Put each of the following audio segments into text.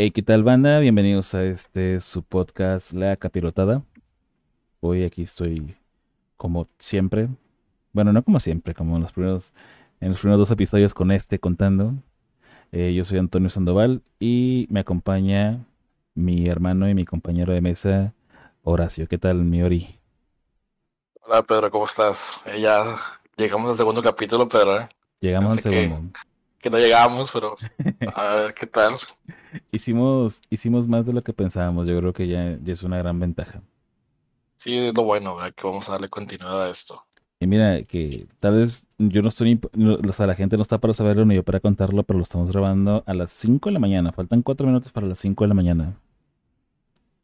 Hey, ¿qué tal banda? Bienvenidos a este su podcast La Capirotada. Hoy aquí estoy como siempre. Bueno, no como siempre, como en los primeros, en los primeros dos episodios con este contando. Eh, yo soy Antonio Sandoval y me acompaña mi hermano y mi compañero de mesa, Horacio. ¿Qué tal, mi Ori? Hola Pedro, ¿cómo estás? Eh, ya llegamos al segundo capítulo, Pedro. ¿eh? Llegamos al que, segundo. Que no llegamos, pero a ver qué tal. Hicimos, hicimos más de lo que pensábamos. Yo creo que ya, ya es una gran ventaja. Sí, es lo bueno, ¿verdad? que vamos a darle continuidad a esto. Y mira, que tal vez yo no estoy, o sea, la gente no está para saberlo ni yo para contarlo, pero lo estamos grabando a las 5 de la mañana. Faltan 4 minutos para las 5 de la mañana.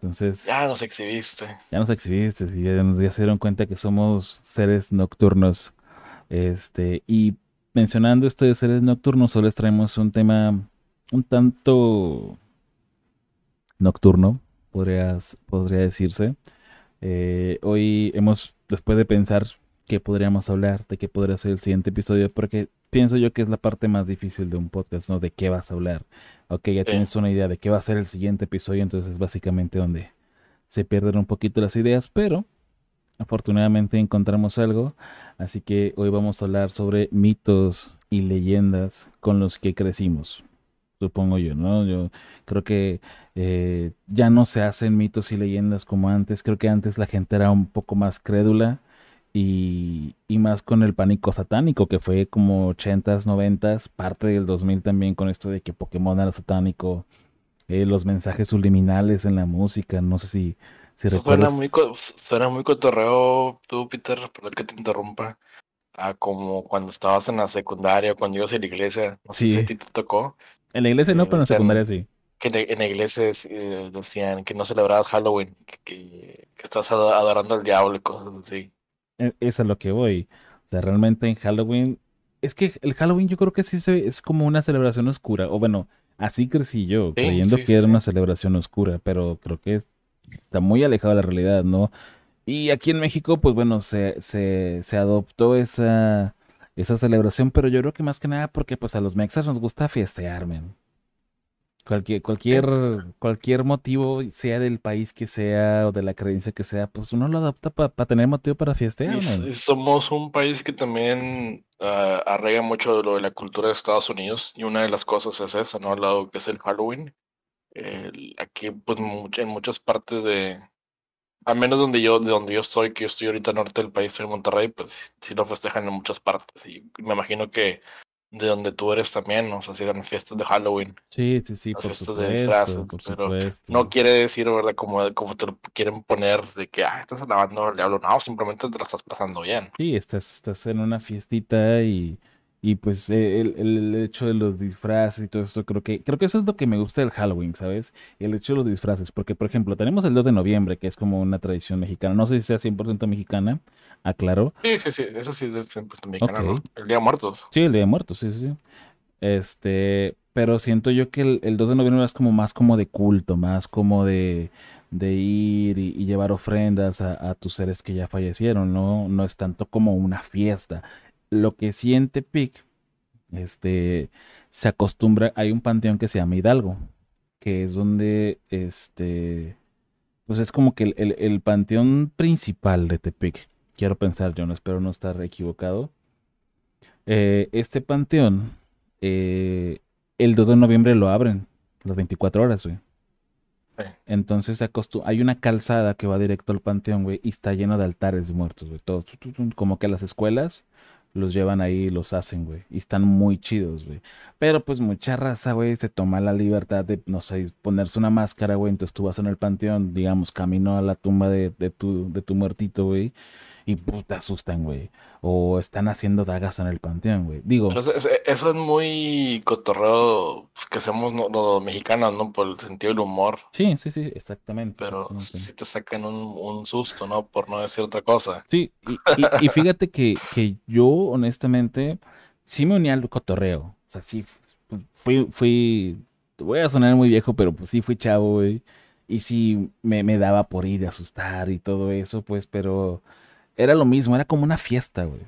Entonces, Ya nos exhibiste. ya nos exhibiste, y ya, ya se dieron cuenta que somos seres nocturnos. Este, y mencionando esto de seres nocturnos, solo les traemos un tema un tanto nocturno, podrías, podría decirse. Eh, hoy hemos, después de pensar qué podríamos hablar, de qué podría ser el siguiente episodio, porque pienso yo que es la parte más difícil de un podcast, ¿no? De qué vas a hablar. Ok, ya tienes una idea de qué va a ser el siguiente episodio, entonces es básicamente donde se pierden un poquito las ideas, pero afortunadamente encontramos algo, así que hoy vamos a hablar sobre mitos y leyendas con los que crecimos supongo yo, ¿no? Yo creo que eh, ya no se hacen mitos y leyendas como antes. Creo que antes la gente era un poco más crédula y, y más con el pánico satánico, que fue como ochentas noventas parte del 2000 también con esto de que Pokémon era satánico, eh, los mensajes subliminales en la música, no sé si, si Suena muy, suena cotorreo tú, Peter, perdón que te interrumpa. Ah, como cuando estabas en la secundaria, cuando ibas a la iglesia, no sé si a Sí, ti te tocó, en la iglesia no, eh, pero en la secundaria decían sí. que en la iglesia eh, decían que no celebrabas Halloween, que, que, que estás ado- adorando al diablo y cosas así. E- Es a lo que voy. O sea, realmente en Halloween. Es que el Halloween yo creo que sí se, es como una celebración oscura. O bueno, así crecí yo, Sí, creyendo sí, que sí, era sí. una celebración oscura, pero creo que es- está muy alejado de la realidad, ¿no? Y aquí en México, pues bueno, se, se, se adoptó esa, esa celebración, pero yo creo que más que nada porque pues a los mexas nos gusta fiestear, man. Cualquier, cualquier, cualquier motivo, sea del país que sea o de la creencia que sea, pues uno lo adopta para tener motivo para Y, fiestear, man. y somos un país que también arraiga mucho de lo de la cultura de Estados Unidos y una de las cosas es esa, ¿no? Lo que es el Halloween. El- aquí, pues, en muchas partes de, al menos donde yo, de donde yo estoy, que yo estoy ahorita norte del país, estoy en Monterrey, pues sí lo festejan en muchas partes. Y me imagino que de donde tú eres también, ¿no? O sea, dan fiestas de Halloween, Sí, sí, sí, las por fiestas de supuesto, disfraces, por pero no quiere decir, ¿verdad? Como, como te lo quieren poner de que, ah, estás alabando al diablo. No, simplemente te la estás pasando bien. Sí, estás, estás en una fiestita y, y pues eh, el, el hecho de los disfraces y todo esto, creo que, creo que eso es lo que me gusta del Halloween, ¿sabes? El hecho de los disfraces, porque por ejemplo, tenemos el 2 de noviembre, que es como una tradición mexicana, no sé si sea 100% mexicana, aclaro. Sí, sí, sí, eso sí es siempre Ok, mexicana, ¿no? El Día de Muertos. sí, el Día de Muertos, sí, sí, sí. Este, pero siento yo que el, el 2 de noviembre es como más como de culto, más como de, de ir y, y llevar ofrendas a, a tus seres que ya fallecieron, ¿no? No es tanto como una fiesta. Lo que sí en Tepic, este, se acostumbra, hay un panteón que se llama Hidalgo, que es donde, este, pues es como que el, el- el panteón principal de Tepic. Quiero pensar, yo no espero no estar equivocado. Eh, este panteón, eh, el 2 de noviembre lo abren, las 24 horas, güey. Sí. Entonces hay una calzada que va directo al panteón, güey, y está lleno de altares de muertos, güey. Tu, como que las escuelas los llevan ahí y los hacen, güey. Y están muy chidos, güey. Pero pues mucha raza, güey, se toma la libertad de, no sé, ponerse una máscara, güey. Entonces tú vas en el panteón, digamos, camino a la tumba de, de tu, de tu muertito, güey. Y te asustan, güey. O están haciendo dagas en el panteón, güey. Pero Digo, eso, eso- eso es muy cotorreo pues, que hacemos los mexicanos, ¿no? Por el sentido del humor. sí, sí, sí, exactamente, Pero exactamente. sí te sacan un, un susto, ¿no? Por no decir otra cosa. Sí, y, y- y fíjate que, que yo honestamente sí me uní al cotorreo. O sea, sí fu- fui, fui, voy a sonar muy viejo, pero pues sí fui chavo, güey. Y sí me, me daba por ir a asustar y todo eso, pues, pero era lo mismo, era como una fiesta, güey.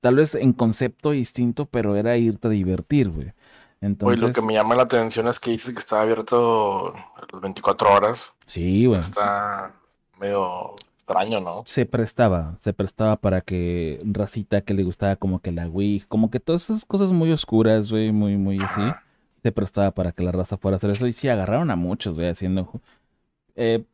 Tal vez en concepto distinto, pero era irte a divertir, güey. Entonces, Oye, lo que me llama la atención es que dices que está abierto las 24 horas. sí, güey. Está medio extraño, ¿no? Se prestaba, se prestaba para que racita que le gustaba como que la Wii, como que todas esas cosas muy oscuras, güey, muy, muy así, se prestaba para que la raza fuera a hacer eso. Y sí, agarraron a muchos, güey, haciendo, eh,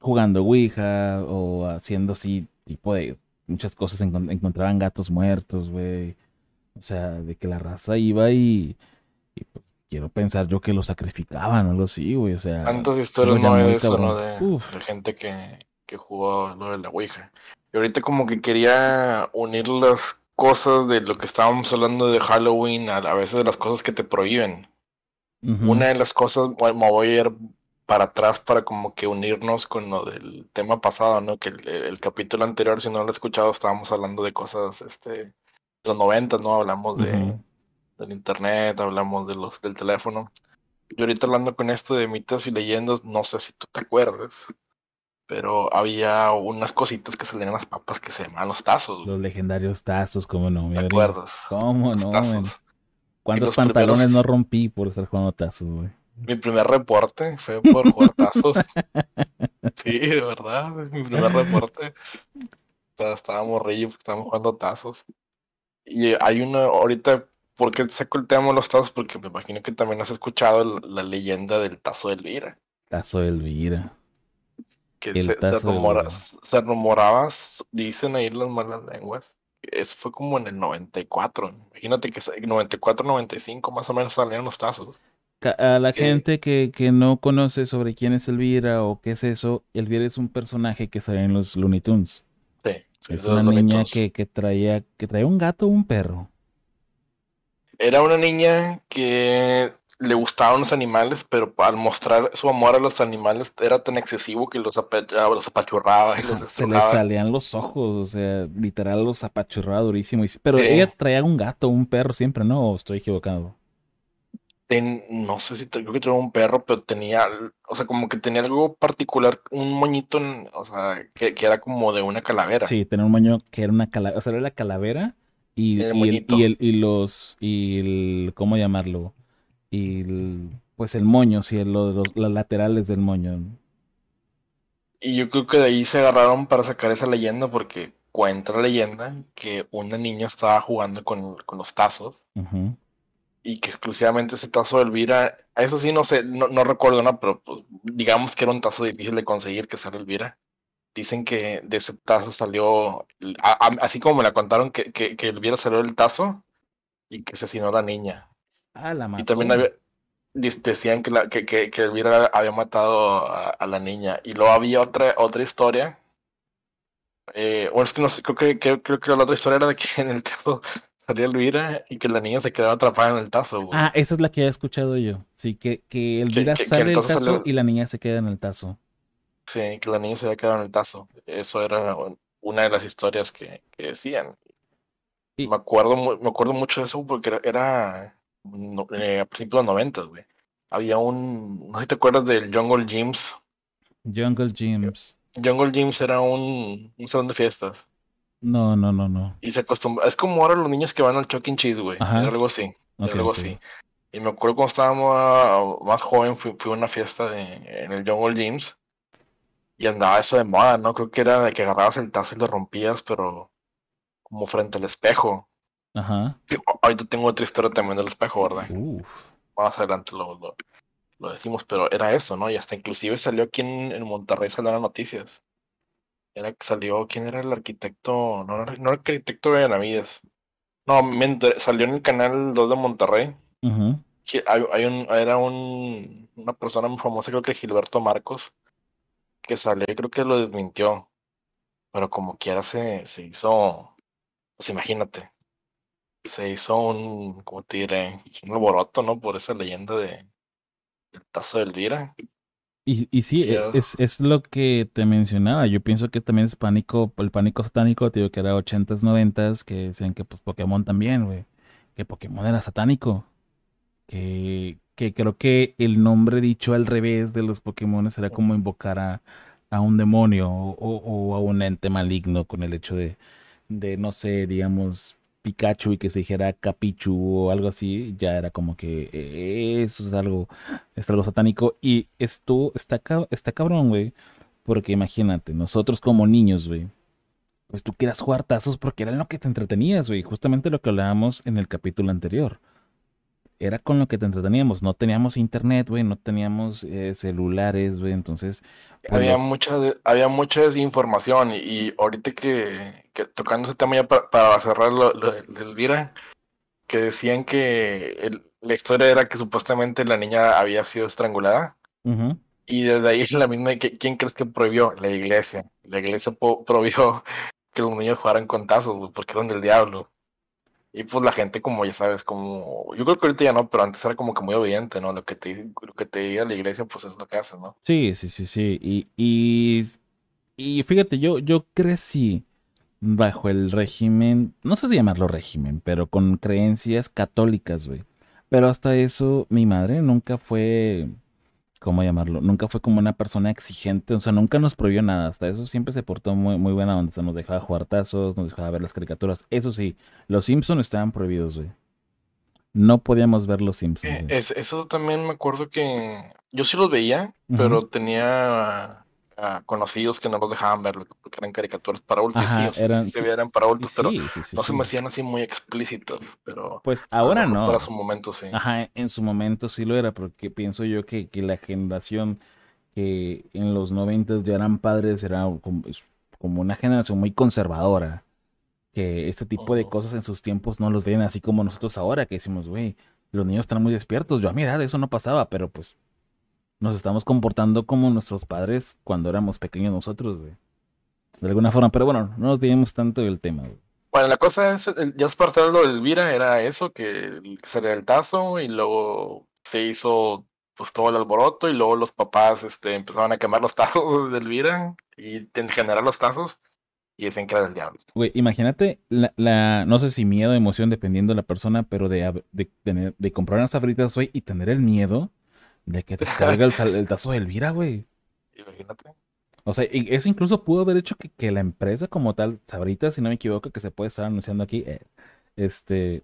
jugando Ouija o haciendo así, tipo de muchas cosas, encon- encontraban gatos muertos, güey. O sea, de que la raza iba y, y, pues, quiero pensar yo que lo sacrificaban o algo así, güey, o sea, Tantas historias no hay de eso, ¿no? De, gente que, que jugó lo de la Ouija. Y ahorita como que quería unir las cosas de lo que estábamos hablando de Halloween a, a veces de las cosas que te prohíben. Una de las cosas, bueno, me voy a ir para atrás para como que unirnos con lo del tema pasado, ¿no? Que el, el capítulo anterior, si no lo he escuchado, estábamos hablando de cosas, este, de los 90, ¿no? Hablamos de, del internet, hablamos de los, del teléfono. Y ahorita hablando con esto de mitos y leyendas, no sé si tú te acuerdas, pero había unas cositas que salían las papas que se llamaban los tazos, güey. Los legendarios tazos, cómo no, ¿Te acuerdas? ¿Cómo Los no, ¿Cuántos pantalones primeros, no rompí por estar jugando tazos, güey? Mi primer reporte fue por jugar tazos. Sí, de verdad, mi primer reporte. Estaba- Estábamos reyes, estábamos jugando tazos. Y hay una, ahorita, ¿por qué saco el tema de los tazos? Porque me imagino que también has escuchado la, la leyenda del tazo de Elvira. Tazo de Elvira. Que El se, se tazo de rumora, Elvira. se rumoraba, dicen ahí las malas lenguas. Eso fue como en el 94. Imagínate que se- 94, 95 más o menos salían los tazos. A la gente que, que no conoce sobre quién es Elvira o qué es eso, Elvira es un personaje que sale en los Looney Tunes. sí, sí, Es una niña que, que traía, que traía un gato o un perro. Era una niña que le gustaban los animales, pero al mostrar su amor a los animales era tan excesivo que los, apa- los apachurraba y los Se le salían los ojos, o sea, literal los apachurraba durísimo. y Pero Sí. ella traía un gato o un perro siempre, ¿no? ¿O estoy equivocado? Ten- no sé si creo que tenía un perro, pero tenía, o sea, como que tenía algo particular, un moñito, o sea, que, que era como de una calavera, Sí, tenía un moño que era una calavera, o sea, era la calavera y, el y, el, y, el, y los, y el, ¿cómo llamarlo? Y el, pues el moño, sí, los, las laterales del moño. Y yo creo que de ahí se agarraron para sacar esa leyenda, porque cuenta la leyenda que una niña estaba jugando con, con los tazos. Y que exclusivamente ese tazo de Elvira, eso sí no sé, no, no recuerdo, ¿no? Pero pues, digamos que era un tazo difícil de conseguir que sea Elvira. Dicen que de ese tazo salió, a- a- así como me la contaron, que, que, que Elvira salió del tazo y que asesinó a la niña. Ah, la Y también mató. había, decían que, la, que, que, que Elvira había matado a, a la niña. Y luego había otra, otra historia. Eh, bueno, es que no sé, creo que, creo, creo que la otra historia era de que en el tazo salía Elvira y que la niña se quedaba atrapada en el tazo, güey. Ah, esa es la que he escuchado yo. Sí, que, que Elvira que, sale el del tazo tazo salió, y la niña se queda en el tazo. Sí, que la niña se había quedado en el tazo. Eso era un- una de las historias que, que decían. Y Me acuerdo, me acuerdo mucho de eso porque era, era, no- eh, a principios de los noventas, güey. Había un, no sé si te acuerdas del Jungle Gyms. Jungle Gyms. Jungle Gyms era un, un salón de fiestas. No, no, no, no. Y se acostumbra, es como ahora los niños que van al Chuck E. Cheese, güey. Era Ajá. algo así, era Ok, algo ok. así. Y me acuerdo cuando estábamos ah, más joven, fui, fui a una fiesta de, en el Jungle Gyms. Y andaba eso de moda, ¿no? Creo que era de que agarrabas el tazo y lo rompías, pero como frente al espejo. Ajá. Ahorita tengo otra historia también del espejo, ¿verdad? Uf. Más adelante lo, lo, lo decimos, pero era eso, ¿no? Y hasta inclusive salió aquí en, en Monterrey, salió las noticias. Era que salió, ¿quién era el arquitecto? No, no era el arquitecto de Benavides. No, me enteré- salió en el canal 2 de Monterrey. Que hay, hay un, era un, una persona muy famosa, creo que Gilberto Marcos, que salió y creo que lo desmintió. Pero como quiera se, se hizo, pues imagínate, se hizo un, ¿cómo te diré? Un alboroto, ¿no? Por esa leyenda de, del tazo de Elvira. Y, y sí, e- es, es lo que te mencionaba. Yo pienso que también es pánico, el pánico satánico, te digo que era 80s, 90s, que decían que pues Pokémon también, güey. Que Pokémon era satánico. Que, que creo que el nombre dicho al revés de los Pokémon era como invocar a, a un demonio o- o a un ente maligno con el hecho de, de, no sé, digamos, Pikachu y que se dijera Capichu o algo así, ya era como que eh, eso es algo, es algo satánico. Y esto está, está cabrón, güey. Porque imagínate, nosotros como niños, güey, pues tú quieras jugar tazos porque era lo que te entretenías, güey. Justamente lo que hablábamos en el capítulo anterior. Era con lo que te entreteníamos. No teníamos internet, güey. No teníamos eh, celulares, güey. Entonces. Pues había, mucha, había mucha información. Y, ahorita que, tocando ese tema ya para, cerrar lo, de Elvira, que decían que la historia era que supuestamente la niña había sido estrangulada. Y desde ahí la misma. ¿Quién crees que prohibió? La iglesia. La iglesia prohibió que los niños jugaran con tazos, porque eran del diablo. Y pues la gente, como ya sabes, como. Yo creo que ahorita ya no, pero antes era como que muy obediente, ¿no? Lo que te, lo que te diga la iglesia, pues es lo que hace, ¿no? Sí, sí, sí, sí. Y, y, y fíjate, yo, yo crecí bajo el régimen, no sé si llamarlo régimen, pero con creencias católicas, güey. Pero hasta eso, mi madre nunca fue ¿cómo llamarlo? Nunca fue como una persona exigente, o sea, nunca nos prohibió nada, hasta eso siempre se portó muy, muy buena onda, o sea, nos dejaba jugar tazos, nos dejaba ver las caricaturas, eso sí, los Simpsons estaban prohibidos, güey. No podíamos ver los Simpsons. Eh, eso también me acuerdo que yo sí los veía, pero tenía conocidos que no los dejaban verlo, porque eran caricaturas para adultos. sí, eran, eran para adultos, pero no se me hacían así muy explícitos. Pero pues ahora no. Para su momento sí. Ajá, en su momento sí lo era, porque pienso yo que, que la generación que en los noventas ya eran padres era como, como, una generación muy conservadora. Que este tipo de cosas en sus tiempos no los ven así como nosotros ahora, que decimos, güey, los niños están muy despiertos. Yo a mi edad eso no pasaba, pero pues nos estamos comportando como nuestros padres cuando éramos pequeños nosotros, güey. De alguna forma, pero bueno, no nos digamos tanto del tema, güey. Bueno, la cosa es, ya es para lo de Elvira, era eso, que sería el tazo y luego se hizo pues todo el alboroto y luego los papás este, empezaron a quemar los tazos de Elvira y generar los tazos y dicen que era del diablo. Güey, imagínate la, no sé si miedo o emoción dependiendo de la persona, pero de, de, de comprar unas abritas hoy y tener el miedo de que te salga el, tazo de Elvira, güey. Imagínate. O sea, eso incluso pudo haber hecho que, la empresa como tal, Sabrita, si no me equivoco, que se puede estar anunciando aquí, eh, este,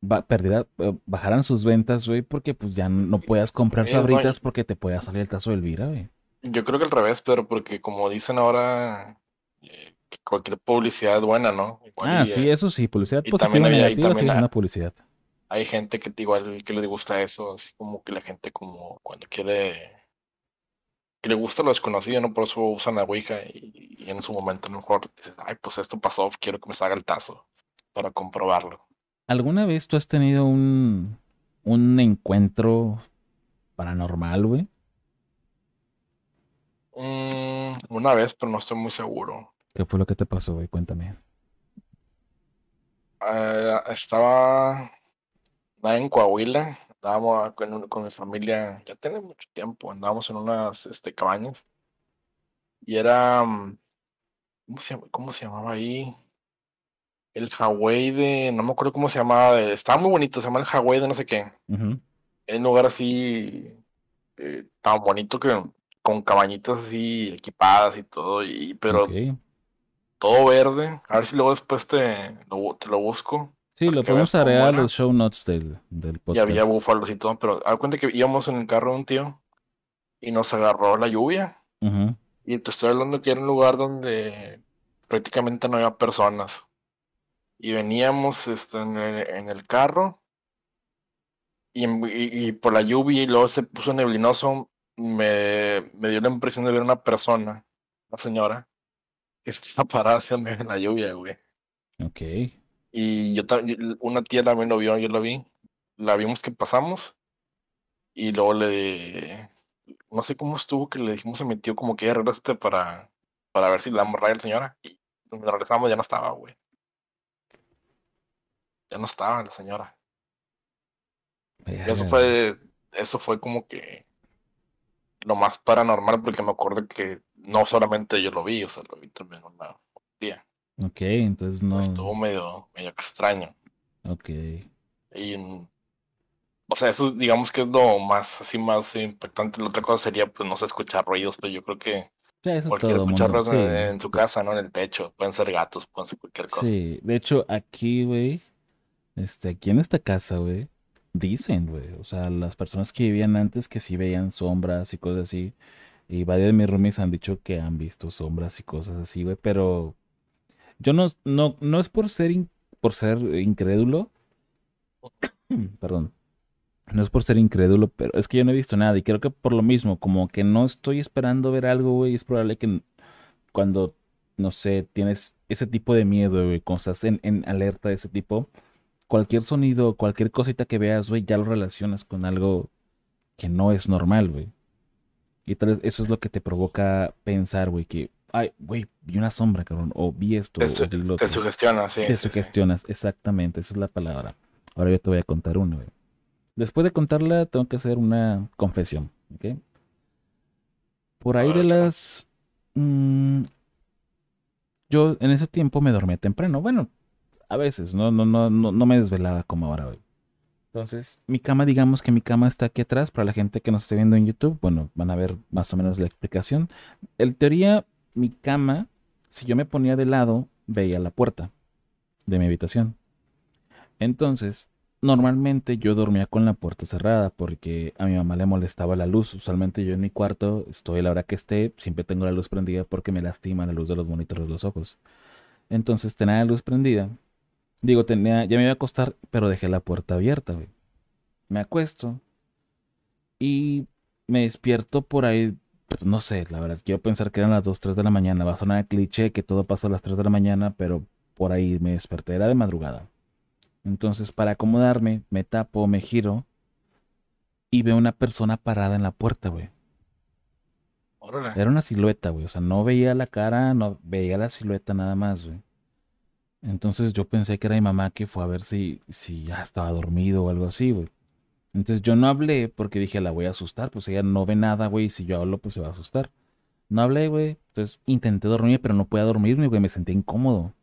va, perdiera, eh, bajaran sus ventas, güey, porque pues ya no puedas comprar Sabritas porque te pueda salir el tazo de Elvira, güey. Yo creo que al revés, pero porque como dicen ahora, eh, cualquier publicidad es buena, ¿no? ah, sí, eso sí, publicidad positiva y negativa sí una publicidad hay gente que igual que les gusta eso, así como que la gente como cuando quiere que le gusta lo desconocido, ¿no? Por eso usan la Ouija y, en su momento a lo mejor dices, ay, pues esto pasó, quiero que me salga el tazo para comprobarlo. ¿Alguna vez tú has tenido un, un encuentro paranormal, güey? Mm, una vez, pero no estoy muy seguro. ¿Qué fue lo que te pasó, güey? Cuéntame. Eh, estaba en Coahuila, estábamos con, con, mi familia, ya tiene mucho tiempo, andábamos en unas este, cabañas y era, mm, ¿cómo se, cómo se llamaba ahí? El Hawaii de, no me acuerdo cómo se llamaba, estaba muy bonito, se llama el Hawaii de no sé qué. En un lugar así, eh, tan bonito que con cabañitas así equipadas y todo, y, pero todo verde. A ver si luego después te te lo busco. Sí, lo podemos agregar a los show notes del, podcast. Y había búfalos y todo, pero haz cuenta que íbamos en el carro de un tío y nos agarró la lluvia. Y te estoy hablando que era un lugar donde prácticamente no había personas. Y veníamos este, en, el, carro y, por la lluvia y luego se puso neblinoso, me, me dio la impresión de ver una persona, una señora, que estaba parada hacia en la lluvia, güey. Ok. Y yo una tía también lo vio, yo lo vi. La vimos que pasamos. Y luego le. No sé cómo estuvo que le dijimos se metió como que regresaste para, para ver si la morra la señora. Y cuando regresamos ya no estaba, güey. Ya no estaba la señora. eso fue. Eso fue como que lo más paranormal porque me acuerdo que no solamente yo lo vi, o sea, lo vi también una tía. Ok, entonces no. Estuvo medio, medio extraño. Ok. Y, o sea, eso digamos que es lo más, así más impactante. La otra cosa sería, pues, no sé, escuchar ruidos, pero yo creo que. Sí, eso Cualquier el mundo. escucharlos en, Sí, en su casa, ¿no? En el techo. Pueden ser gatos, pueden ser cualquier cosa. sí. De hecho, aquí, güey, este, aquí en esta casa, güey, dicen, güey, o sea, las personas que vivían antes que sí veían sombras y cosas así. Y varios de mis roomies han dicho que han visto sombras y cosas así, güey, pero yo no, no, no es por ser, por ser incrédulo, perdón, no es por ser incrédulo, pero es que yo no he visto nada y creo que por lo mismo, como que no estoy esperando ver algo, güey, es probable que cuando, no sé, tienes ese tipo de miedo, güey, estás en, en alerta de ese tipo, cualquier sonido, cualquier cosita que veas, güey, ya lo relacionas con algo que no es normal, güey. Y tal vez eso es lo que te provoca pensar, güey, que, ay, güey, vi una sombra, cabrón, o vi esto, Te, o su- vi lo te otro. sugestiona, sí, Te sí, sí. sugestionas, exactamente, esa es la palabra. Ahora yo te voy a contar una, güey. Después de contarla, tengo que hacer una confesión, ¿ok? Por ahí de las... mm, yo en ese tiempo me dormía temprano. Bueno, a veces, no, no, no, no, no me desvelaba como ahora hoy. Entonces, mi cama, digamos que mi cama está aquí atrás. Para la gente que nos esté viendo en YouTube, bueno, van a ver más o menos la explicación. En teoría, mi cama, si yo me ponía de lado, veía la puerta de mi habitación. Entonces, normalmente yo dormía con la puerta cerrada porque a mi mamá le molestaba la luz. Usualmente yo en mi cuarto estoy a la hora que esté, siempre tengo la luz prendida porque me lastima la luz de los monitores de los ojos. Entonces tenía la luz prendida. Digo, tenía, ya me iba a acostar, pero dejé la puerta abierta, güey. Me acuesto y me despierto por ahí, pues, no sé, la verdad, quiero pensar que eran las 2 3 de la mañana. Va a sonar cliché que todo pasó a las 3 de la mañana, pero por ahí me desperté, era de madrugada. Entonces, para acomodarme, me tapo, me giro y veo una persona parada en la puerta, güey. Era una silueta, güey. O sea, no veía la cara, no veía la silueta nada más, güey. Entonces yo pensé que era mi mamá que fue a ver si, si ya estaba dormido o algo así, güey. Entonces yo no hablé porque dije, la voy a asustar. Pues ella no ve nada, güey. Y si yo hablo, pues se va a asustar. No hablé, güey. Entonces intenté dormir, pero no podía dormirme, güey. Me sentía incómodo.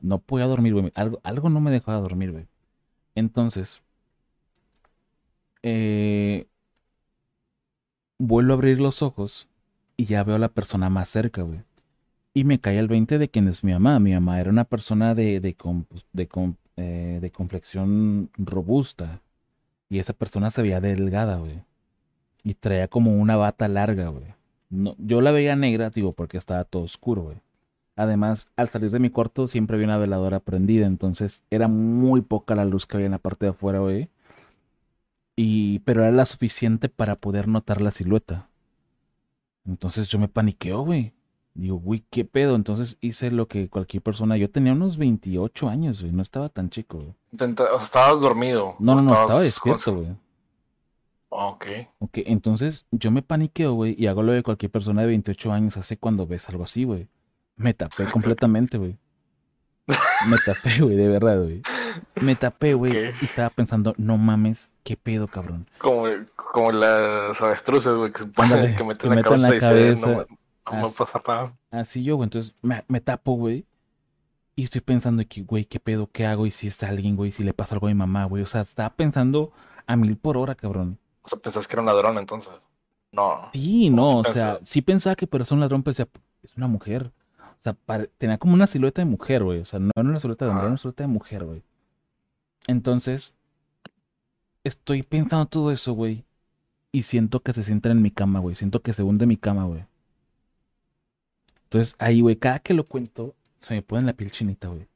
No podía dormir, güey. Algo, algo no me dejaba dormir, güey. Entonces, eh, vuelvo a abrir los ojos y ya veo a la persona más cerca, güey. Y me cae el 20 de quién es mi mamá. Mi mamá era una persona de, de, com- de, eh, de complexión robusta. Y esa persona se veía delgada, güey. Y traía como una bata larga, güey. No, yo la veía negra, digo, porque estaba todo oscuro, güey. Además, al salir de mi cuarto siempre había una veladora prendida, entonces era muy poca la luz que había en la parte de afuera, güey. Y, pero era la suficiente para poder notar la silueta. Entonces yo me paniqueo, güey. Digo, güey, ¿qué pedo? Entonces hice lo que cualquier persona. Yo tenía unos 28 años, güey. No estaba tan chico, güey. Intenta- o sea, estabas dormido. No, no, no, estaba despierto, güey. Ok. Ok, entonces yo me paniqueo, güey, y hago lo que cualquier persona de 28 años hace cuando ves algo así, güey. Me tapé completamente, güey. Me tapé, güey, de verdad, güey. Me tapé, güey, y estaba pensando, no mames, qué pedo, cabrón. Como, como las avestruces, güey, que, se Ándale, que meten la meten la cabeza y se cabeza. no, no me As- pasa nada. Así yo, güey, entonces me, me tapo, güey, y estoy pensando que, güey, qué pedo, qué hago, y si está alguien, güey, si le pasa algo a mi mamá, güey. O sea, estaba pensando a mil por hora, cabrón. O sea, pensás que era un ladrón entonces. No. Sí, ¿Cómo no, o sea, sí pensaba que pero es un ladrón, pero decía, es una mujer. O sea, pare- tenía como una silueta de mujer, güey. O sea, no era una silueta de hombre, era una silueta de mujer, güey. Entonces, estoy pensando todo eso, güey. Y siento que se sientan en mi cama, güey. Siento que se hunde mi cama, güey. Entonces, ahí, güey, cada que lo cuento, se me pone la piel chinita, güey.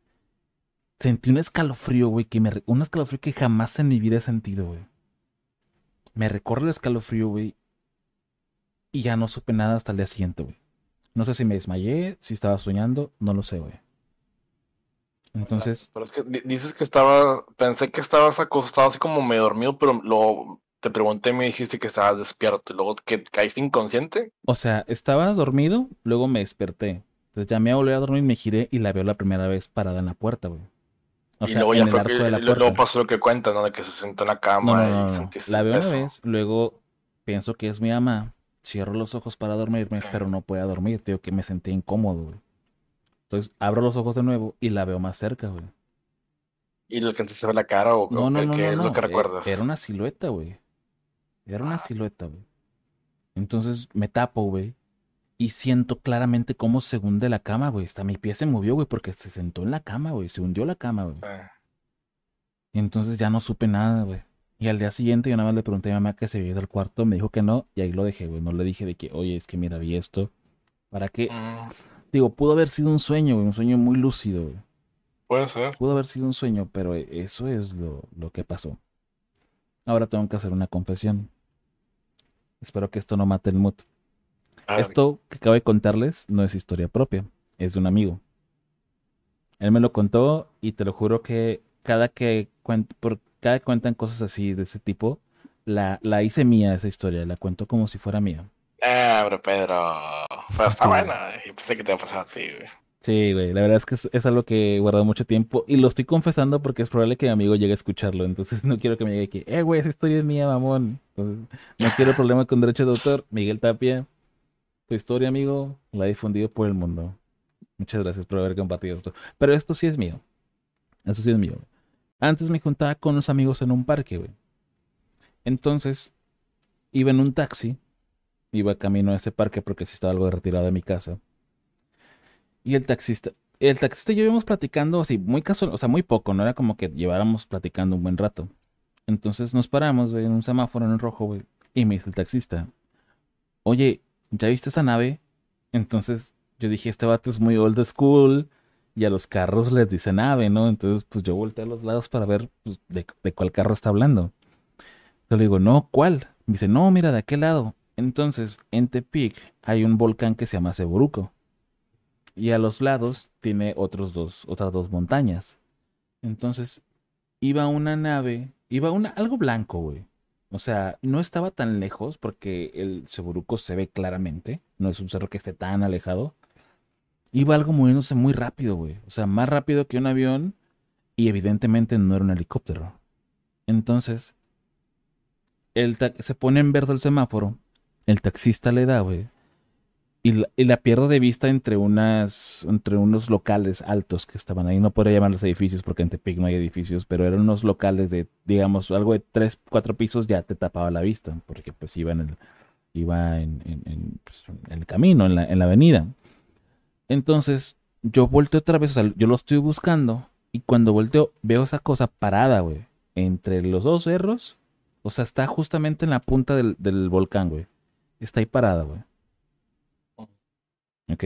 Sentí un escalofrío, güey, que me... Un escalofrío que jamás en mi vida he sentido, güey. Me recorre el escalofrío, güey. Y ya no supe nada hasta el día siguiente, güey. No sé si me desmayé, si estaba soñando, no lo sé, güey. Entonces, Pero es que di- dices que estaba, pensé que estabas acostado así como medio dormido, pero lo, te pregunté y me dijiste que estabas despierto y luego que caíste inconsciente. o sea, estaba dormido, luego me desperté. Entonces ya me volví a dormir, me giré y la veo la primera vez parada en la puerta, güey. O y sea, luego en ya el fue arco que, de la y luego pasó lo que cuentas, ¿no? De que se sentó en la cama no, y no, no. sentiste La veo una vez, luego pienso que es mi ama, cierro los ojos para dormirme, Sí. pero no podía dormir, tío, que me sentí incómodo, güey. Entonces abro los ojos de nuevo y la veo más cerca, güey. ¿Y le alcanzaste a ver la cara o, No, no, qué, no, qué no, es lo que e- recuerdas? Era una silueta, güey. Era una Ah. silueta, güey. Entonces me tapo, güey. y siento claramente cómo se hunde la cama, güey. Hasta mi pie se movió, güey, porque se sentó en la cama, güey. Se hundió la cama, güey. Y entonces ya no supe nada, güey. Y al día siguiente yo nada más le pregunté a mi mamá que se había ido al cuarto, me dijo que no, y ahí lo dejé, güey. No le dije de que, oye, es que mira, vi esto. ¿Para qué? Mm, Digo, pudo haber sido un sueño, güey, un sueño muy lúcido, güey. puede ser. Pudo haber sido un sueño, pero eso es lo, lo que pasó. Ahora tengo que hacer una confesión. Espero que esto no mate el mood. A ver, Esto que acabo de contarles no es historia propia, es de un amigo. Él me lo contó y te lo juro que cada que por cada que cuentan cosas así de ese tipo, la, la hice mía esa historia, la cuento como si fuera mía. Ah, pero Pedro. Pero está Sí. buena. Y pensé que te iba a pasar a ti, güey. Sí, güey, la verdad es que es, algo que he guardado mucho tiempo y lo estoy confesando porque es probable que mi amigo llegue a escucharlo, entonces no quiero que me llegue aquí, eh, güey, esa historia es mía, mamón. Entonces, no quiero problema con derechos de autor. Miguel Tapia, tu historia, amigo, la he difundido por el mundo. Muchas gracias por haber compartido esto. Pero esto sí es mío. Esto sí es mío. Antes me juntaba con unos amigos en un parque, güey. Entonces, iba en un taxi, iba camino a ese parque porque sí estaba algo retirado de mi casa. Y el taxista, el taxista y yo íbamos platicando así, muy casual, o sea, muy poco, no era como que lleváramos platicando un buen rato. Entonces nos paramos, güey, en un semáforo en el rojo, güey. Y me dice el taxista, oye, ¿ya viste esa nave? Entonces yo dije, este vato es muy old school y a los carros les dice nave, ¿no? Entonces pues yo volteé a los lados para ver pues, de, de cuál carro está hablando. Yo le digo, no, ¿cuál? Me dice, no, mira, de aquel lado. Entonces, en Tepic hay un volcán que se llama Ceboruco. Y a los lados tiene otros dos, otras dos montañas. Entonces, iba una nave, iba una, algo blanco, güey. O sea, no estaba tan lejos porque el Ceboruco se ve claramente. No es un cerro que esté tan alejado. Iba algo moviéndose muy rápido, güey. O sea, más rápido que un avión. Y evidentemente no era un helicóptero. Entonces, el se pone en verde el semáforo. El taxista le da, güey. Y la, y pierdo de vista entre unas, entre unos locales altos que estaban ahí. No podría llamarlos edificios porque en Tepic no hay edificios, pero eran unos locales de, digamos, algo de tres, cuatro pisos ya te tapaba la vista, porque pues iba en el, iba en, en- pues, el camino, en la, en la avenida. Entonces, yo volteo otra vez, o sea, yo lo estoy buscando, y cuando volteo, veo esa cosa parada, güey, entre los dos cerros. O sea, está justamente en la punta del, del volcán, güey. Está ahí parada, güey. ¿Ok?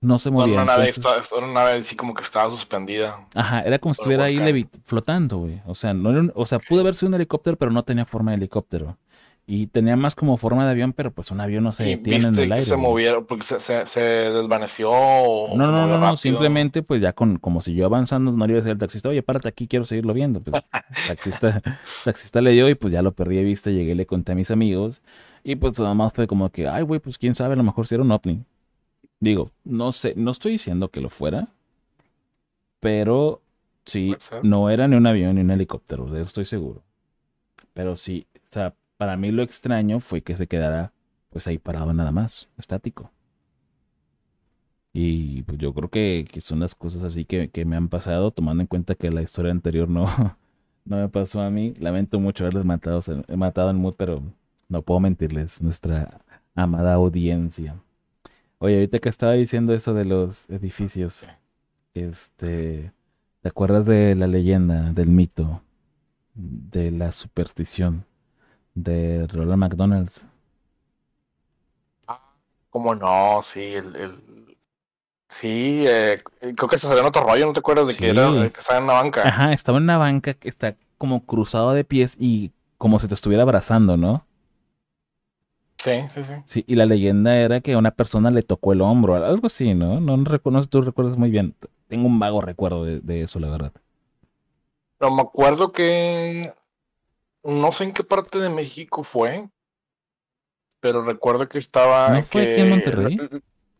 No se Era movía. una nave, entonces- era una nave así como que estaba suspendida. Ajá, era como si estuviera ahí levi- flotando, güey. O sea, no era un- o sea, pudo haber sido un helicóptero, pero no tenía forma de helicóptero. Y tenía más como forma de avión, pero pues un avión no se detiene en el que aire. se movieron porque se, se, se desvaneció o No, se no, no, no, simplemente pues ya con, como si yo avanzando, no le iba a decir al taxista, oye, párate aquí, quiero seguirlo viendo. Pues, taxista, taxista le dio y pues ya lo perdí de vista, llegué, le conté a mis amigos y pues nada más fue como que, ay, güey, pues quién sabe, a lo mejor si era un ovni. Digo, no sé, no estoy diciendo que lo fuera, pero sí, no era ni un avión ni un helicóptero, de eso estoy seguro. Pero sí, o sea, para mí lo extraño fue que se quedara pues ahí parado nada más, estático. Y pues yo creo que, que son las cosas así que, que me han pasado, tomando en cuenta que la historia anterior no, no me pasó a mí. Lamento mucho haberles matado, matado en mood, pero no puedo mentirles, nuestra amada audiencia. Oye, ahorita que estaba diciendo eso de los edificios, este, ¿te acuerdas de la leyenda, del mito, de la superstición de Ronald McDonald's? ¿Cómo no? Sí, el, el- sí, eh, creo que se salió en otro rollo, ¿no te acuerdas de que era que estaba en una banca? Ajá, estaba en una banca que está como cruzado de pies y como si te estuviera abrazando, ¿no? Sí, sí, sí. Sí, y la leyenda era que a una persona le tocó el hombro, algo así, ¿no? No, no recuerdo, tú recuerdas muy bien. Tengo un vago recuerdo de, de eso, la verdad. Pero me acuerdo que no sé en qué parte de México fue, pero recuerdo que estaba ¿No fue aquí en Monterrey?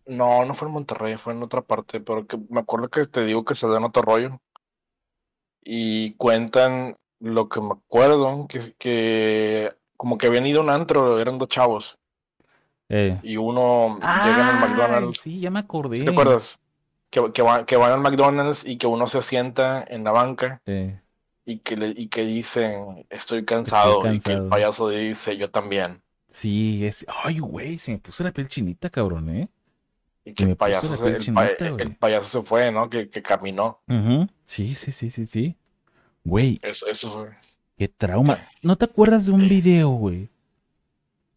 no, no fue en Monterrey, fue en otra parte, pero que me acuerdo que te digo que se dio en otro rollo y cuentan lo que me acuerdo que que como que habían ido a un antro, eran dos chavos Eh. y uno llega al McDonald's, sí, ya me acordé. ¿te acuerdas? Que, que, van, que van al McDonald's y que uno se sienta en la banca Eh, y que, le, y que dicen, estoy cansado, y que el payaso dice, yo también. sí, es... Ay, güey, se me puso la piel chinita, cabrón, ¿eh? Y que el payaso, se, el, pa- el payaso se fue, ¿no? Que, que caminó. Sí, sí, sí, sí, sí. Güey, Eso, eso fue. Qué trauma. ¿No te acuerdas de un video, güey?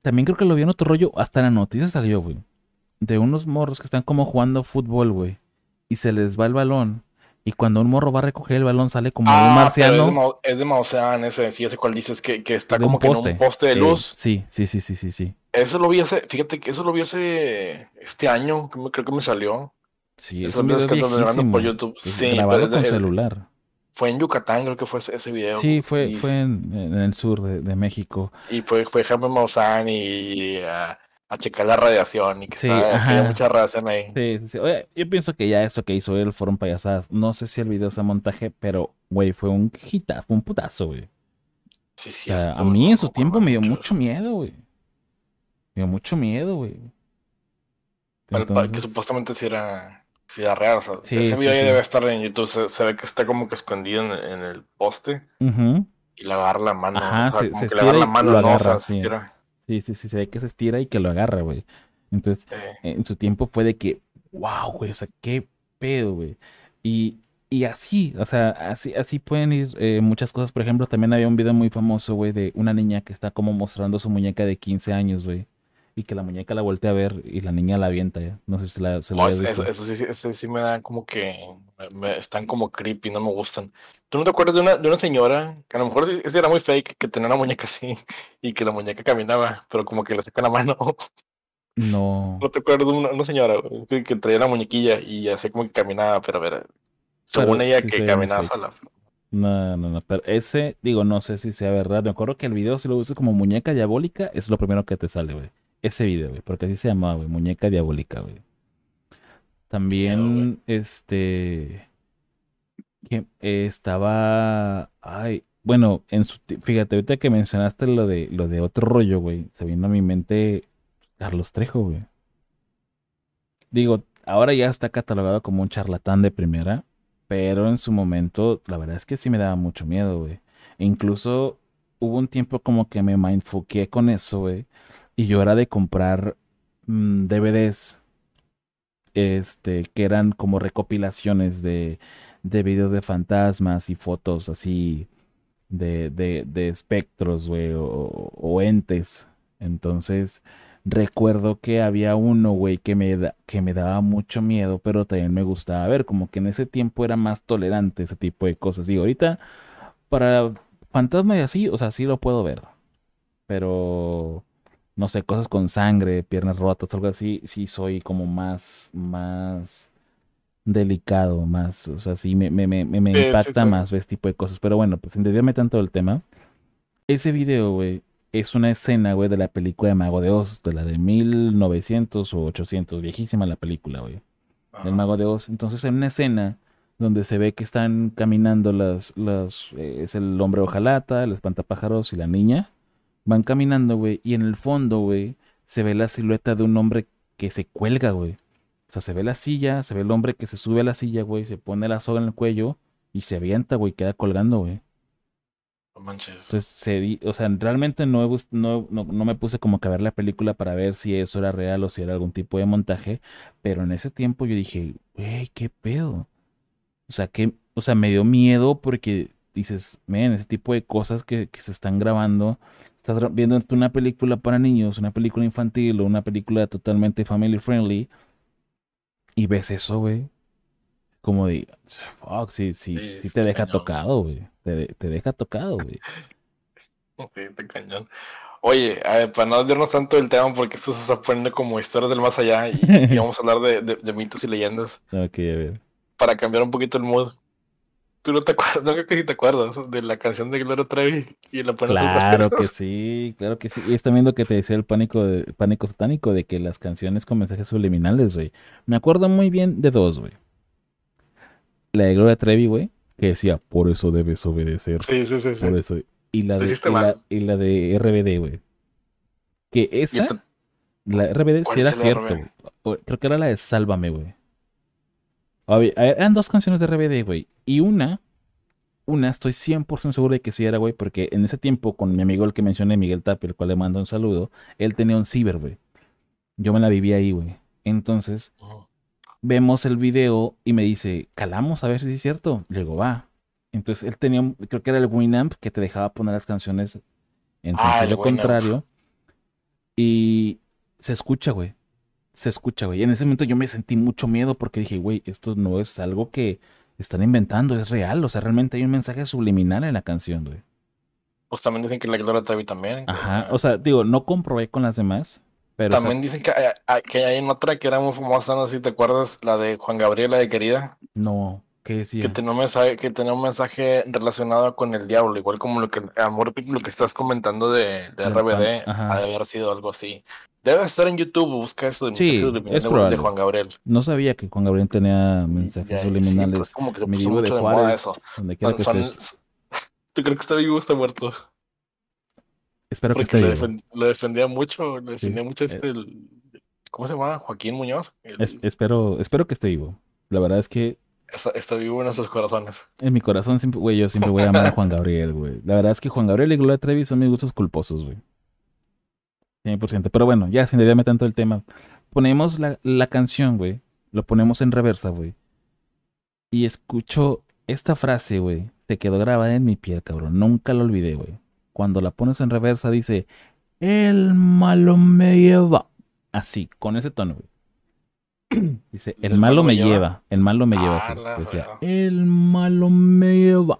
También creo que lo vi en otro rollo, hasta en la noticia salió, güey. De unos morros que están como jugando fútbol, güey. Y se les va el balón. Y cuando un morro va a recoger el balón sale como un Ah, es de, marciano es de Maussan ese, fíjate cuál dices, que, que está un como que en poste. un poste de Sí, luz. Sí, sí, sí, sí, sí, sí. Eso lo vi hace, fíjate que eso lo vi hace este año, creo que me salió. Sí, es Esos un video grabando por viejísimo. YouTube. Es Sí, grabado con celular. Fue en Yucatán, creo que fue ese, ese video. Sí, fue, Y, fue en, en el sur de, de México. y fue, fue Jaime Maussan y a, a checar la radiación y que, Sí, había mucha radiación ahí. Sí, sí, sí. Oye, yo pienso que ya eso que hizo él fueron payasadas. No sé si el video sea montaje, pero, güey, fue un hita, fue un putazo, güey. Sí, O sea, cierto, a mí en su tiempo me dio mucho. mucho miedo, güey. Me dio mucho miedo, güey. Pa- que Entonces, supuestamente sí era, sí era real. O sea, Sí, ese sí, video ya sí. debe estar en YouTube. Se, se ve que está como que escondido en, en el poste y le agarra la mano. Ajá, o sea, se- como se que le agarra la mano, lo ¿no? O agarra, sea, se sí. estira. Sí, sí, sí, se ve que se estira y que lo agarra, güey. Entonces, en su tiempo fue de que, wow, güey, o sea, qué pedo, güey. Y, y así, o sea, así, así pueden ir eh, muchas cosas. Por ejemplo, también había un video muy famoso, güey, de una niña que está como mostrando su muñeca de 15 años, güey. Y que la muñeca la voltea a ver y la niña la avienta ya. No sé si la, se la oh, habías eso, visto. eso sí, sí, sí me da como que me- están como creepy, no me gustan. ¿Tú no te acuerdas de una, de una señora que a lo mejor sí- ese era muy fake, que tenía una muñeca así y que la muñeca caminaba, pero como que le saca la mano? No. No te acuerdas de una, una señora que, que traía la muñequilla y así como que caminaba, pero a ver, según Pero ella sí que caminaba sola. No, no, no. Pero ese, digo, no sé si sea verdad. Me acuerdo que el video, si lo usas como muñeca diabólica, es lo primero que te sale, güey. Ese video, güey. Porque así se llamaba, güey. Muñeca diabólica, güey. También, este. Que eh, estaba. Ay. Bueno, en su. Fíjate, ahorita que mencionaste lo de lo de otro rollo, güey. Se vino a mi mente Carlos Trejo, güey. Digo, ahora ya está catalogado como un charlatán de primera. Pero en su momento, la verdad es que sí me daba mucho miedo, güey. E incluso hubo un tiempo como que me mindfuqué con eso, güey. Y yo era de comprar mm, DVDs, este, que eran como recopilaciones de, de videos de fantasmas y fotos así de, de, de espectros, güey, o, entes. Entonces, recuerdo que había uno, güey, que me, que me daba mucho miedo, pero también me gustaba ver, como que en ese tiempo era más tolerante ese tipo de cosas. Y ahorita, para fantasma y así, o sea, sí lo puedo ver, pero no sé, cosas con sangre, piernas rotas, algo así, sí soy como más, más delicado, más, o sea, sí me, me, me, me- Sí, impacta sí. más este tipo de cosas. Pero bueno, pues desviarme tanto del tema, ese video, güey, es una escena, güey, de la película de Mago de Oz, de la de 1900 o 800, viejísima la película, güey, del. Mago de Oz. Entonces, en una escena donde se ve que están caminando las, las, eh, es el hombre hojalata, el espantapájaros y la niña, van caminando, güey, y en el fondo, güey, se ve la silueta de un hombre que se cuelga, güey. O sea, se ve la silla, se ve el hombre que se sube a la silla, güey, se pone la soga en el cuello y se avienta, güey, queda colgando, güey. No manches. Entonces, se di- o sea, realmente no, he no, no, no me puse como que a ver la película para ver si eso era real o si era algún tipo de montaje, pero en ese tiempo yo dije, güey, ¿qué pedo? O sea, que, o sea, me dio miedo porque dices, men, ese tipo de cosas que, que se están grabando, estás viendo una película para niños, una película infantil o una película totalmente family friendly y ves eso, güey, como de, fuck, sí, sí, Sí, sí te deja cañón. tocado, güey, te, te deja tocado, güey. Sí, está cañón. Oye, ver, para no desviarnos tanto del tema, porque esto se está poniendo como historias del más allá y, y vamos a hablar de, de- de mitos y leyendas, Ok, a ver. para cambiar un poquito el mood. ¿Tú no te acuerdas? No creo que sí te acuerdas de la canción de Gloria Trevi y la pones Claro que sí, claro que sí. Y está viendo que te decía el pánico, de, pánico satánico de que las canciones con mensajes subliminales, güey. Me acuerdo muy bien de dos, güey. La de Gloria Trevi, güey, que decía, por eso debes obedecer, Sí, sí, sí, sí. por eso. Y la de, y la, mal. y la de RBD, güey. Que esa, la RBD ¿Cuál sí era cierto, RBD? Creo que era la de Sálvame, güey. Había- Eran dos canciones de RBD, güey. Y una, una estoy 100% seguro de que sí era, güey, porque en ese tiempo con mi amigo el que mencioné, Miguel Tapia, el cual le mando un saludo, él tenía un ciber, güey. Yo me la viví ahí, güey. Entonces, vemos el video y me dice, calamos a ver si es cierto. Le digo, va. Entonces él tenía, creo que era el Winamp que te dejaba poner las canciones en sentido contrario. Y se escucha, güey. Se escucha, güey. En ese momento yo me sentí mucho miedo porque dije, güey, esto no es algo que están inventando, es real. O sea, realmente hay un mensaje subliminal en la canción, güey. Pues también dicen que la Gloria Trevi también. que- Ajá. O sea, digo, no comprobé con las demás, pero o sea, también dicen que hay, que hay en otra que era muy famosa, no sé si te acuerdas, la de Juan Gabriel, la de Querida, no, ¿qué decía? que tenía un mensaje, que tenía un mensaje relacionado con el diablo, igual como lo que, amor, lo que estás comentando de, de Del RBD, ha de haber sido algo así. Debe estar en YouTube, busca eso de Sí, mensajes subliminales es de- Juan Gabriel. No sabía que Juan Gabriel tenía mensajes Ya, sí, subliminales. pues como que se puso divo de mucho de moda eso. donde quiera que son- estés. ¿Tú crees que está vivo o está muerto? Espero que esté lo, lo defendía mucho, lo defendía Sí, mucho eh. este, el- ¿cómo se llama? Joaquín Muñoz. El- Es- espero, espero que esté vivo. La verdad es que está, está vivo en nuestros corazones. en mi corazón siempre, güey, yo siempre voy a amar a Juan Gabriel, güey. La verdad es que Juan Gabriel y Gloria Trevi son mis gustos culposos, güey. 100%. Pero bueno, ya sin desviarme tanto del tema. Ponemos la, la canción, güey. Lo ponemos en reversa, güey. Y escucho esta frase, güey. Se quedó grabada en mi piel, cabrón. Nunca la olvidé, güey. Cuando la pones en reversa dice, el malo me lleva. Así, con ese tono, güey. Dice, el, malo, me lleva? el malo me lleva. Ah, Así. Decía, fregada. el malo me lleva.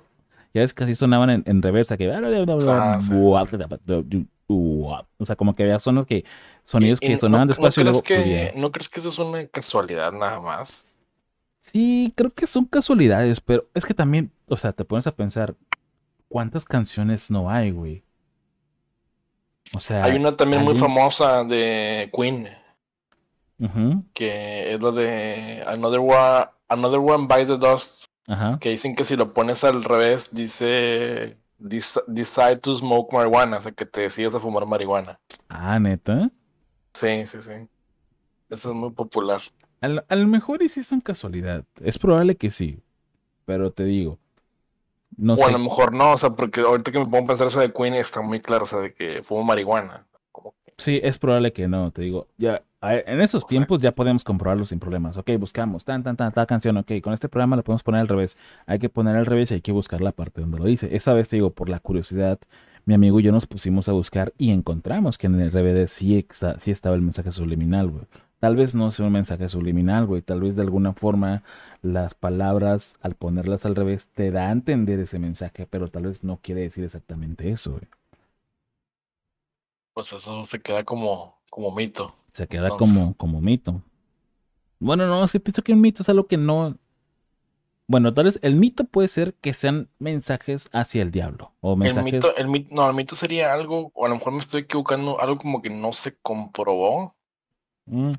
Ya ves que así sonaban en, en reversa, que... Ah, sí. O sea, como que había sonos que, sonidos Y- y que no- sonaban no despacio y luego que. ¿No crees que eso es una casualidad nada más? Sí, creo que son casualidades, pero es que también, o sea, te pones a pensar, ¿cuántas canciones no hay, güey? O sea, Hay una también muy famosa de Queen, que es la de Another One, Another One by the Dust, ajá. que dicen que si lo pones al revés, dice "Dec- Decide to smoke marijuana, o sea, que te decides a fumar marihuana. Ah, neta. Sí, sí, sí. Eso es muy popular. A lo, a lo mejor y sí son casualidad. Es probable que sí. Pero te digo. No o sé. a lo mejor no, o sea, porque ahorita que me pongo a pensar eso de Queen está muy claro, o sea, de que fumo marihuana. Sí, es probable que no, te digo. Ya, en esos tiempos ya podemos comprobarlo sin problemas. Ok, buscamos tan, tan, tan, tal canción. Ok, con este programa la podemos poner al revés. Hay que poner al revés y hay que buscar la parte donde lo dice. Esa vez te digo, por la curiosidad, mi amigo y yo nos pusimos a buscar y encontramos que en el RBD sí, exa- sí estaba el mensaje subliminal, güey. Tal vez no sea un mensaje subliminal, güey. Tal vez de alguna forma las palabras, al ponerlas al revés, te da a entender ese mensaje, pero tal vez no quiere decir exactamente eso, güey. Pues eso se queda como, como mito. Se queda Entonces- como, como mito. Bueno, no, sí pienso que un mito es algo que no. Bueno, tal vez el mito puede ser que sean mensajes hacia el diablo. O El mensajes. mito, el mito, no, el mito sería algo, o a lo mejor me estoy equivocando, algo como que no se comprobó, Mm.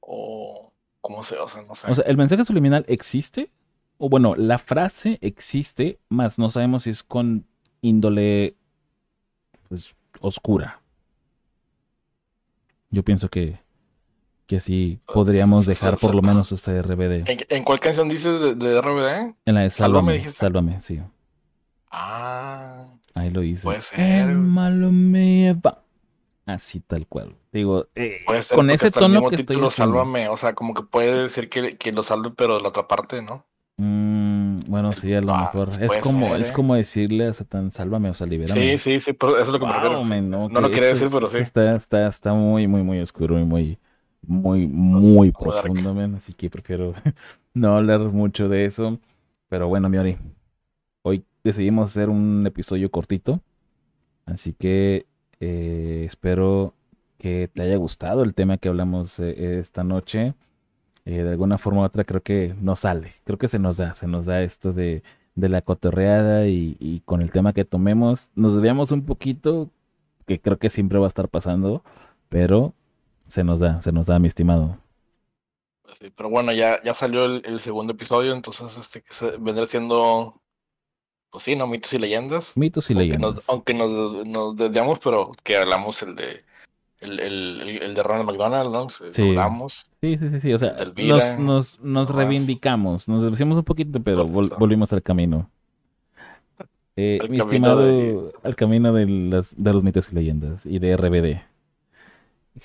o cómo se, o sea, no sé. O sea, el mensaje subliminal existe. O bueno, la frase existe, más no sabemos si es con índole pues, oscura. Yo pienso que, que sí podríamos dejar por lo menos este RBD. ¿En, en cuál canción dices de, de RBD? En la de Sálvame, Sálvame. Sálvame, sí. Ah, Ahí lo dice. Puede ser, El malo me lleva. Así tal cual. Digo, eh, puede ser con ese tono que estoy haciendo. Sálvame, o sea, como que puede decir que, que lo salve, pero de la otra parte, ¿no? Bueno, sí, a lo Ah, mejor. pues Es como, ser, es ¿eh? como decirle a Satán, sálvame, o sea, libérame. Sí, sí, sí, pero eso es lo que me refiero. no, No lo que quería decir, pero sí. Está, está, está muy, muy, muy oscuro y muy, muy, muy como dark. profundo, men, así que prefiero no hablar mucho de eso. Pero bueno, Miori, hoy decidimos hacer un episodio cortito, así que eh, espero que te haya gustado el tema que hablamos eh, esta noche. Eh, de alguna forma u otra creo que nos sale, creo que se nos da, se nos da esto de, de la cotorreada y, y con el tema que tomemos, nos desviamos un poquito, que creo que siempre va a estar pasando, pero se nos da, se nos da, mi estimado. Pues sí, pero bueno, ya, ya salió el, el segundo episodio, entonces este que se- vendrá siendo, pues sí, ¿no? Mitos y leyendas. Mitos y Aunque leyendas. nos, aunque nos, nos desviamos, pero que hablamos el de el, el, el- de Ronald McDonald, ¿no? Sí. Hablamos. Sí, sí, sí, sí, o sea, Elvira, nos, nos, nos reivindicamos, nos desviamos un poquito, pero vol- volvimos al camino. Eh, Al mi camino estimado, de- al camino de, las, de los mitos y leyendas y de RBD.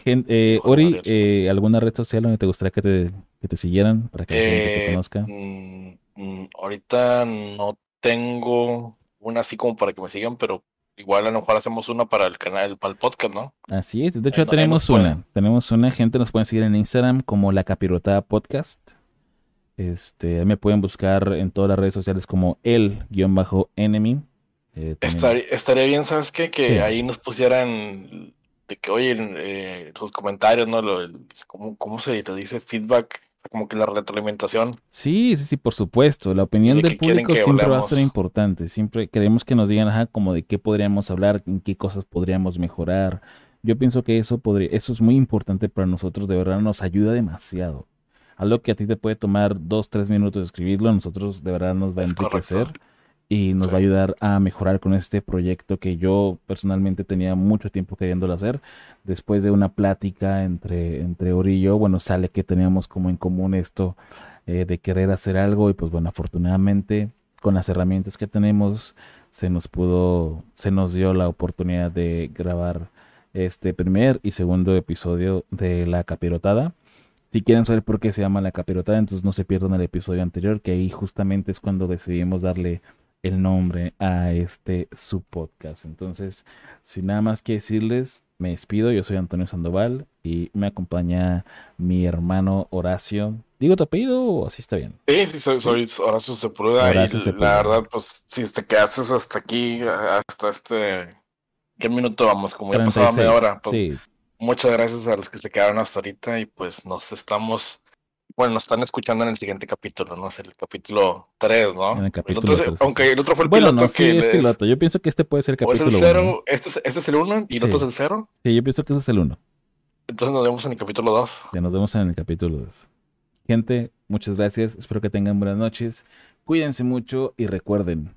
Gen- eh, Ori, eh, ¿alguna red social donde te gustaría que te que te siguieran para que la gente te conozca. mm, mm, ahorita no tengo una así como para que me sigan, pero igual a lo mejor hacemos una para el canal, para el podcast, ¿no? Así es, de hecho Ahí ya tenemos una, pueden. tenemos una, gente nos pueden seguir en Instagram como La Capirotada Podcast. Este, ahí me pueden buscar en todas las redes sociales como el guion bajo enemy. Eh, también- Estaría, estaría bien, ¿sabes qué? Que Sí. ahí nos pusieran de que, oye, eh, sus comentarios, ¿no? Lo, el- ¿cómo, cómo se le dice? Feedback, como que la retroalimentación. Sí, sí, sí, por supuesto. La opinión ¿De del público siempre va a ser importante. Siempre queremos que nos digan, ajá, como de qué podríamos hablar, en qué cosas podríamos mejorar. Yo pienso que eso podría, eso es muy importante para nosotros, de verdad nos ayuda demasiado. Algo que a ti te puede tomar dos, tres minutos de escribirlo, a nosotros de verdad nos va a Es enriquecer correcto. Y nos Sí. va a ayudar a mejorar con este proyecto que yo personalmente tenía mucho tiempo queriéndolo hacer. Después de una plática entre, entre Ori y yo, bueno, sale que teníamos como en común esto eh, de querer hacer algo y pues bueno, afortunadamente con las herramientas que tenemos se nos pudo, se nos dio la oportunidad de grabar este primer y segundo episodio de La Capirotada. Si quieren saber por qué se llama La Capirotada, entonces no se pierdan el episodio anterior, que ahí justamente es cuando decidimos darle el nombre a este su podcast. Entonces, sin nada más que decirles, me despido. Yo soy Antonio Sandoval y me acompaña mi hermano Horacio. ¿Digo tu apellido o así está bien? Sí, sí, soy, soy Horacio Sepúlveda Horacio y Sepúlveda. la verdad, pues, si te quedaste hasta aquí, hasta este, ¿qué minuto vamos? Como ya pasaba media 36. hora, pues, Sí, muchas gracias a los que se quedaron hasta ahorita y pues nos estamos, bueno, nos están escuchando en el siguiente capítulo, ¿no? Es el capítulo 3, ¿no? En el capítulo otro es- tres, sí, aunque sí. el otro fue el bueno, piloto no, sí, que es piloto. Yo pienso que este puede ser el o es el capítulo 1. 0, este, es- este es el 1 y el otro es el 0, Sí, yo pienso que ese es el 1. entonces nos vemos en el capítulo 2. Ya nos vemos en el capítulo 2. Gente, muchas gracias. Espero que tengan buenas noches. Cuídense mucho y recuerden,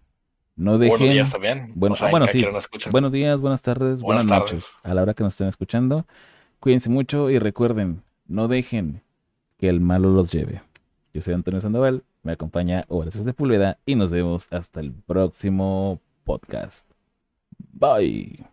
no dejen. Buenos días también. Bueno, o sea, bueno, sí. Buenos días, buenas tardes, buenas, Buenas noches. A la hora que nos estén escuchando, cuídense mucho y recuerden, no dejen que el malo los lleve. Yo soy Antonio Sandoval, me acompaña Horacio de Pulveda y nos vemos hasta el próximo podcast. Bye.